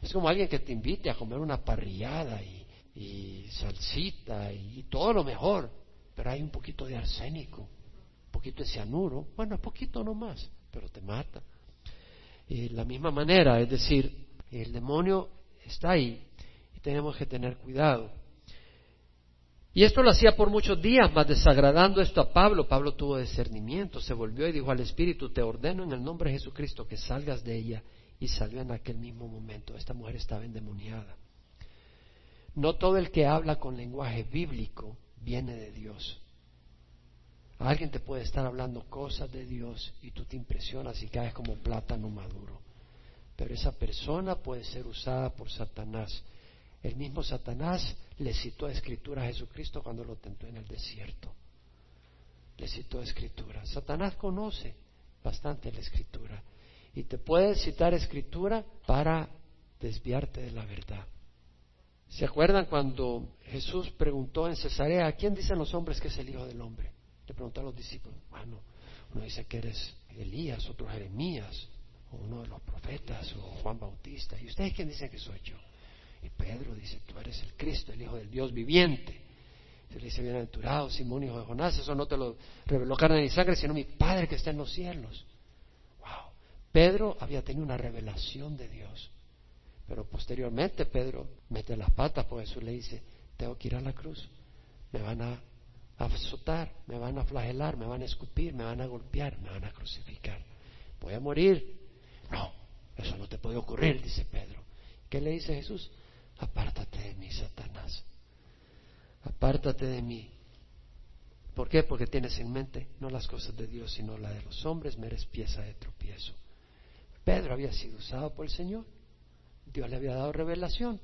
Es como alguien que te invite a comer una parrillada y, y salsita y todo lo mejor, pero hay un poquito de arsénico poquito de cianuro, bueno, poquito nomás, pero te mata. Y de la misma manera, es decir, el demonio está ahí y tenemos que tener cuidado. Y esto lo hacía por muchos días, más desagradando esto a Pablo. Pablo tuvo discernimiento, se volvió y dijo al Espíritu, te ordeno en el nombre de Jesucristo que salgas de ella. Y salió en aquel mismo momento. Esta mujer estaba endemoniada. No todo el que habla con lenguaje bíblico viene de Dios. Alguien te puede estar hablando cosas de Dios y tú te impresionas y caes como plátano maduro. Pero esa persona puede ser usada por Satanás. El mismo Satanás le citó a escritura a Jesucristo cuando lo tentó en el desierto. Le citó escritura. Satanás conoce bastante la escritura y te puede citar escritura para desviarte de la verdad. ¿Se acuerdan cuando Jesús preguntó en Cesarea, ¿a quién dicen los hombres que es el Hijo del Hombre? Le preguntó a los discípulos, bueno, uno dice que eres Elías, otro Jeremías, o uno de los profetas, o Juan Bautista. ¿Y ustedes quién dicen que soy yo? Y Pedro dice, tú eres el Cristo, el Hijo del Dios viviente. Se le dice, bienaventurado, Simón, hijo de Jonás, eso no te lo reveló carne ni sangre, sino mi Padre que está en los cielos. Pedro había tenido una revelación de Dios. Pero posteriormente Pedro mete las patas, porque Jesús le dice, tengo que ir a la cruz. Me van a azotar, me van a flagelar, me van a escupir, me van a golpear, me van a crucificar. Voy a morir. No, eso no te puede ocurrir, dice Pedro. ¿Qué le dice Jesús? Apártate de mí, Satanás. Apártate de mí. ¿Por qué? Porque tienes en mente no las cosas de Dios, sino la de los hombres, me eres pieza de tropiezo. Pedro había sido usado por el Señor. Dios le había dado revelación.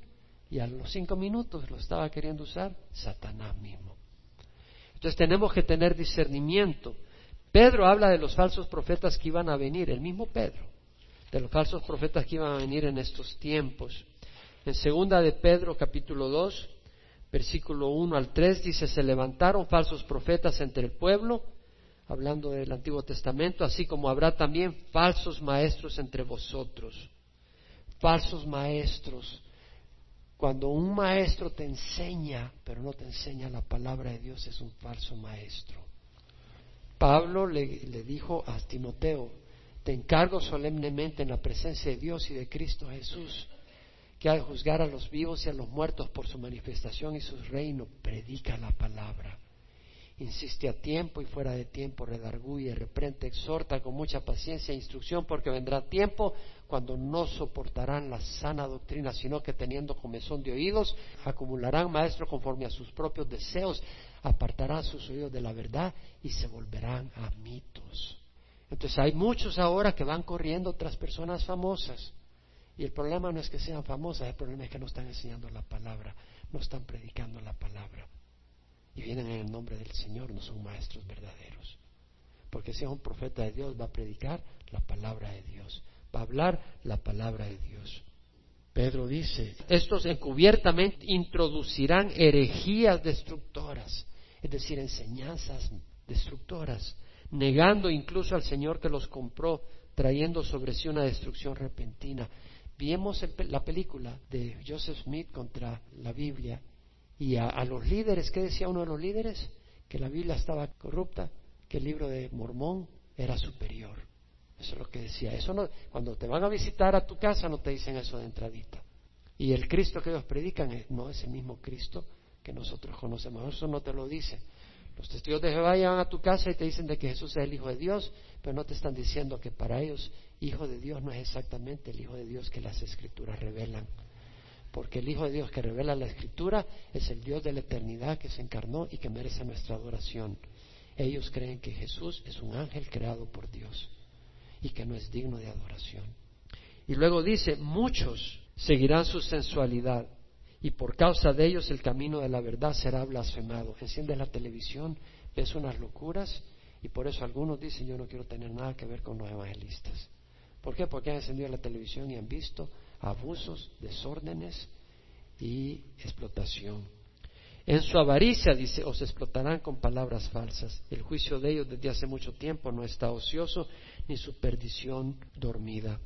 Y a los cinco minutos lo estaba queriendo usar Satanás mismo. Entonces tenemos que tener discernimiento. Pedro habla de los falsos profetas que iban a venir, el mismo Pedro, de los falsos profetas que iban a venir en estos tiempos. En segunda de Pedro capítulo 2, versículo 1 al 3 dice, se levantaron falsos profetas entre el pueblo, hablando del Antiguo Testamento, así como habrá también falsos maestros entre vosotros. Falsos maestros cuando un maestro te enseña, pero no te enseña la palabra de Dios, es un falso maestro. Pablo le, dijo a Timoteo, te encargo solemnemente en la presencia de Dios y de Cristo Jesús, que al juzgar a los vivos y a los muertos por su manifestación y su reino, predica la palabra. Insiste a tiempo y fuera de tiempo, redarguye, reprende, exhorta con mucha paciencia e instrucción, porque vendrá tiempo cuando no soportarán la sana doctrina, sino que teniendo comezón de oídos, acumularán maestros conforme a sus propios deseos, apartarán sus oídos de la verdad y se volverán a mitos. Entonces hay muchos ahora que van corriendo tras personas famosas. Y el problema no es que sean famosas, el problema es que no están enseñando la palabra, no están predicando la palabra y vienen en el nombre del Señor, no son maestros verdaderos. Porque si es un profeta de Dios, va a predicar la palabra de Dios, va a hablar la palabra de Dios. Pedro dice, estos encubiertamente introducirán herejías destructoras, es decir, enseñanzas destructoras, negando incluso al Señor que los compró, trayendo sobre sí una destrucción repentina. Vimos la película de Joseph Smith contra la Biblia y a, los líderes, ¿qué decía uno de los líderes? Que la Biblia estaba corrupta, que el libro de Mormón era superior. Eso es lo que decía. Eso no, cuando te van a visitar a tu casa no te dicen eso de entradita. Y el Cristo que ellos predican no es el mismo Cristo que nosotros conocemos. Eso no te lo dicen. Los testigos de Jehová llegan a tu casa y te dicen de que Jesús es el Hijo de Dios, pero no te están diciendo que para ellos Hijo de Dios no es exactamente el Hijo de Dios que las Escrituras revelan porque el Hijo de Dios que revela la Escritura es el Dios de la eternidad que se encarnó y que merece nuestra adoración. Ellos creen que Jesús es un ángel creado por Dios y que no es digno de adoración. Y luego dice, muchos seguirán su sensualidad y por causa de ellos el camino de la verdad será blasfemado. Enciende la televisión, ves unas locuras y por eso algunos dicen yo no quiero tener nada que ver con los evangelistas. ¿Por qué? Porque han encendido la televisión y han visto abusos, desórdenes y explotación. En su avaricia, dice, os explotarán con palabras falsas. El juicio de ellos desde hace mucho tiempo no está ocioso, ni su perdición dormida.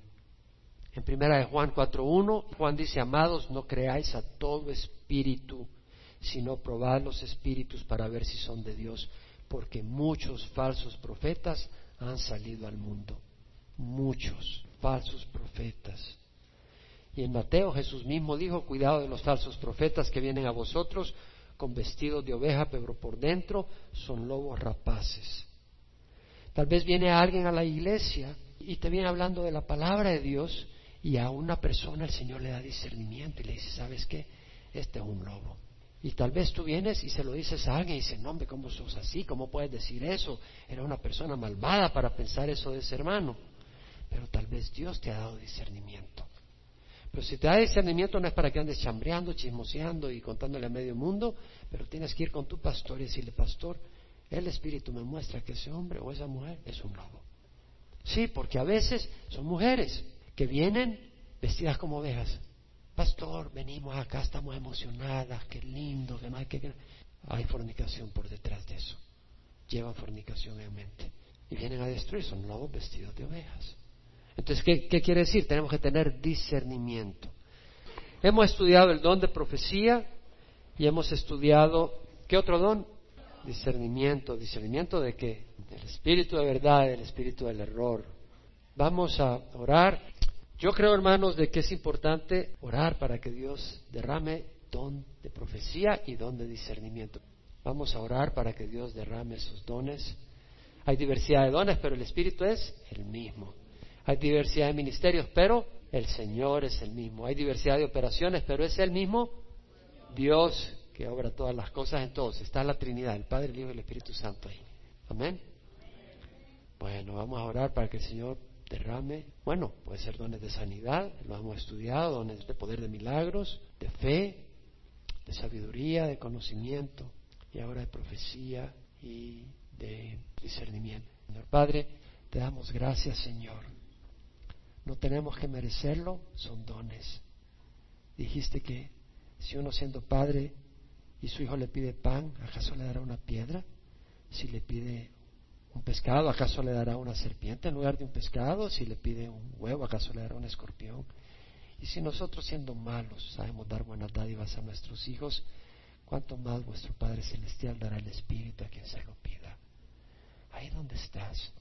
En primera de Juan 4.1, Juan dice, amados, no creáis a todo espíritu, sino probad los espíritus para ver si son de Dios, porque muchos falsos profetas han salido al mundo. Muchos falsos profetas. Y en Mateo Jesús mismo dijo, cuidado de los falsos profetas que vienen a vosotros con vestidos de oveja, pero por dentro son lobos rapaces. Tal vez viene alguien a la iglesia y te viene hablando de la palabra de Dios y a una persona el Señor le da discernimiento y le dice, ¿sabes qué? Este es un lobo. Y tal vez tú vienes y se lo dices a alguien y dices, no, hombre, ¿cómo sos así? ¿Cómo puedes decir eso? Era una persona malvada para pensar eso de ese hermano. Pero tal vez Dios te ha dado discernimiento. Pero si te da discernimiento no es para que andes chambreando, chismoseando y contándole a medio mundo, pero tienes que ir con tu pastor y decirle, pastor, el Espíritu me muestra que ese hombre o esa mujer es un lobo. Sí, porque a veces son mujeres que vienen vestidas como ovejas. Pastor, venimos acá, estamos emocionadas, qué lindo, que no hay que... Hay fornicación por detrás de eso. Llevan fornicación en mente. Y vienen a destruir, son lobos vestidos de ovejas. Entonces, ¿qué, quiere decir? Tenemos que tener discernimiento. Hemos estudiado el don de profecía y hemos estudiado, ¿qué otro don? Discernimiento. ¿Discernimiento de qué? Del espíritu de verdad del espíritu del error. Vamos a orar. Yo creo, hermanos, de que es importante orar para que Dios derrame don de profecía y don de discernimiento. Vamos a orar para que Dios derrame esos dones. Hay diversidad de dones, pero el espíritu es el mismo. Hay diversidad de ministerios, pero el Señor es el mismo. Hay diversidad de operaciones, pero es el mismo Dios que obra todas las cosas en todos. Está la Trinidad, el Padre, el Hijo y el Espíritu Santo ahí. Amén. Bueno, vamos a orar para que el Señor derrame, bueno, puede ser dones de sanidad, lo hemos estudiado, dones de poder de milagros, de fe, de sabiduría, de conocimiento y ahora de profecía y de discernimiento. Señor Padre, te damos gracias, Señor no tenemos que merecerlo, son dones. Dijiste que si uno siendo padre y su hijo le pide pan, ¿acaso le dará una piedra? Si le pide un pescado, ¿acaso le dará una serpiente en lugar de un pescado? Si le pide un huevo, ¿acaso le dará un escorpión? Y si nosotros siendo malos sabemos dar buenas dádivas a nuestros hijos, ¿cuánto más vuestro Padre Celestial dará el Espíritu a quien se lo pida? Ahí donde estás,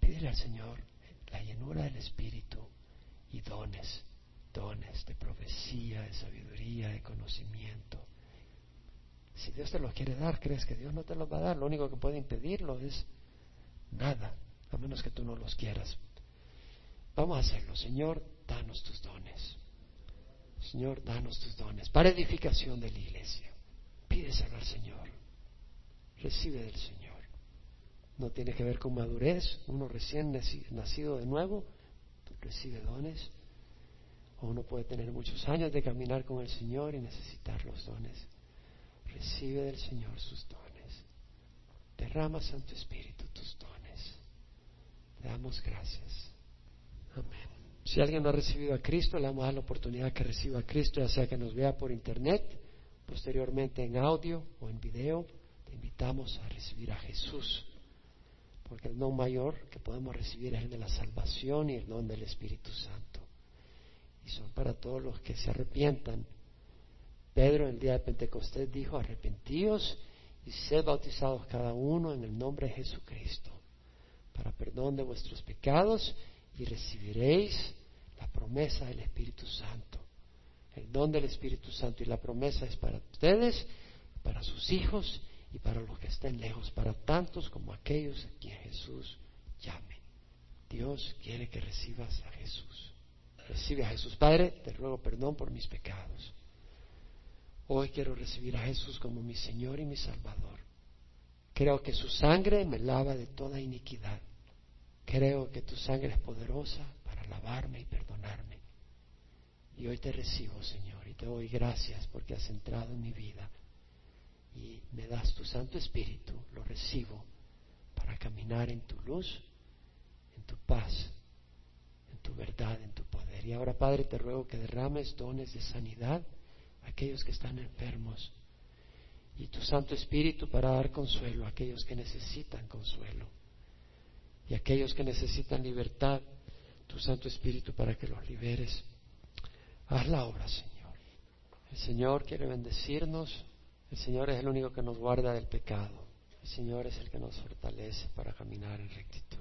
pídele al Señor la llenura del Espíritu y dones, dones de profecía, de sabiduría, de conocimiento. Si Dios te los quiere dar, crees que Dios no te los va a dar. Lo único que puede impedirlo es nada, a menos que tú no los quieras. Vamos a hacerlo. Señor, danos tus dones. Señor, danos tus dones para edificación de la iglesia. Pídeselo al Señor. Recibe del Señor. No tiene que ver con madurez. Uno recién nacido de nuevo recibe dones. O uno puede tener muchos años de caminar con el Señor y necesitar los dones. Recibe del Señor sus dones. Derrama, Santo Espíritu, tus dones. Te damos gracias. Amén. Si alguien no ha recibido a Cristo, le damos a la oportunidad que reciba a Cristo, ya sea que nos vea por internet, posteriormente en audio o en video. Te invitamos a recibir a Jesús, porque el don mayor que podemos recibir es el de la salvación y el don del Espíritu Santo. Y son para todos los que se arrepientan. Pedro en el día de Pentecostés dijo, arrepentíos y sed bautizados cada uno en el nombre de Jesucristo, para perdón de vuestros pecados y recibiréis la promesa del Espíritu Santo. El don del Espíritu Santo y la promesa es para ustedes, para sus hijos y para los que estén lejos, para tantos como aquellos a quien Jesús llame. Dios quiere que recibas a Jesús. Recibe a Jesús. Padre, te ruego perdón por mis pecados. Hoy quiero recibir a Jesús como mi Señor y mi Salvador. Creo que su sangre me lava de toda iniquidad. Creo que tu sangre es poderosa para lavarme y perdonarme. Y hoy te recibo, Señor, y te doy gracias porque has entrado en mi vida y me das tu Santo Espíritu, lo recibo para caminar en tu luz, en tu paz, en tu verdad, en tu poder. Y ahora, Padre, te ruego que derrames dones de sanidad a aquellos que están enfermos y tu Santo Espíritu para dar consuelo a aquellos que necesitan consuelo y aquellos que necesitan libertad, tu Santo Espíritu para que los liberes. Haz la obra, Señor. El Señor quiere bendecirnos. El Señor es el único que nos guarda del pecado. El Señor es el que nos fortalece para caminar en rectitud.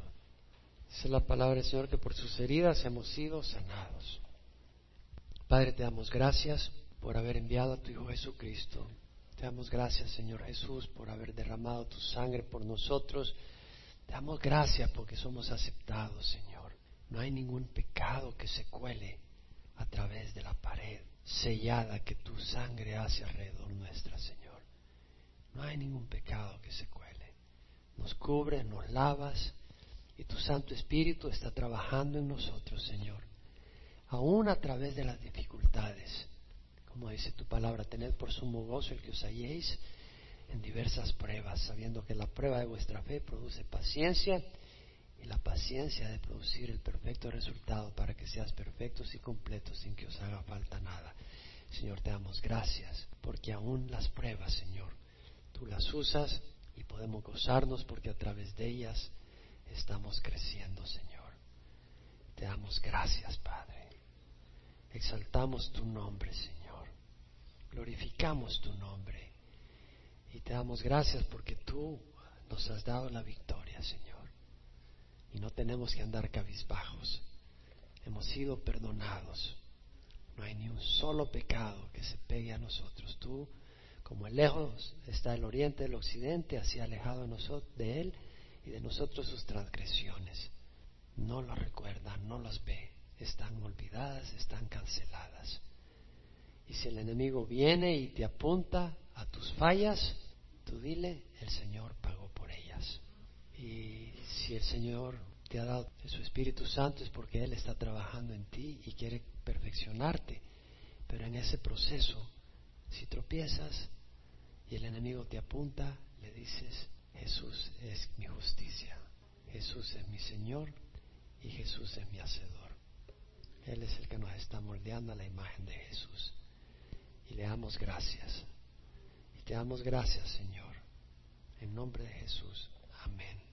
Esa es la palabra del Señor que por sus heridas hemos sido sanados. Padre, te damos gracias por haber enviado a tu Hijo Jesucristo. Te damos gracias, Señor Jesús, por haber derramado tu sangre por nosotros te damos gracias porque somos aceptados, Señor. No hay ningún pecado que se cuele a través de la pared sellada que tu sangre hace alrededor nuestra, Señor. No hay ningún pecado que se cuele. Nos cubres, nos lavas y tu Santo Espíritu está trabajando en nosotros, Señor. Aún a través de las dificultades. Como dice tu palabra, tened por sumo gozo el que os halléis en diversas pruebas, sabiendo que la prueba de vuestra fe produce paciencia y la paciencia de producir el perfecto resultado para que seas perfectos y completos sin que os haga falta nada. Señor, te damos gracias porque aún las pruebas, Señor, tú las usas y podemos gozarnos porque a través de ellas estamos creciendo, Señor. Te damos gracias, Padre. Exaltamos tu nombre, Señor. Glorificamos tu nombre. Y te damos gracias porque tú nos has dado la victoria, Señor. Y no tenemos que andar cabizbajos. Hemos sido perdonados. No hay ni un solo pecado que se pegue a nosotros. Tú, como lejos está el oriente del occidente, así alejado de él y de nosotros sus transgresiones. No las recuerda, no las ve. Están olvidadas, están canceladas. Y si el enemigo viene y te apunta a tus fallas, tú dile, el Señor pagó por ellas. Y si el Señor te ha dado su Espíritu Santo es porque Él está trabajando en ti y quiere perfeccionarte. Pero en ese proceso, si tropiezas y el enemigo te apunta, le dices, Jesús es mi justicia, Jesús es mi Señor y Jesús es mi Hacedor. Él es el que nos está moldeando a la imagen de Jesús y le damos gracias. Y te damos gracias, Señor. En nombre de Jesús. Amén.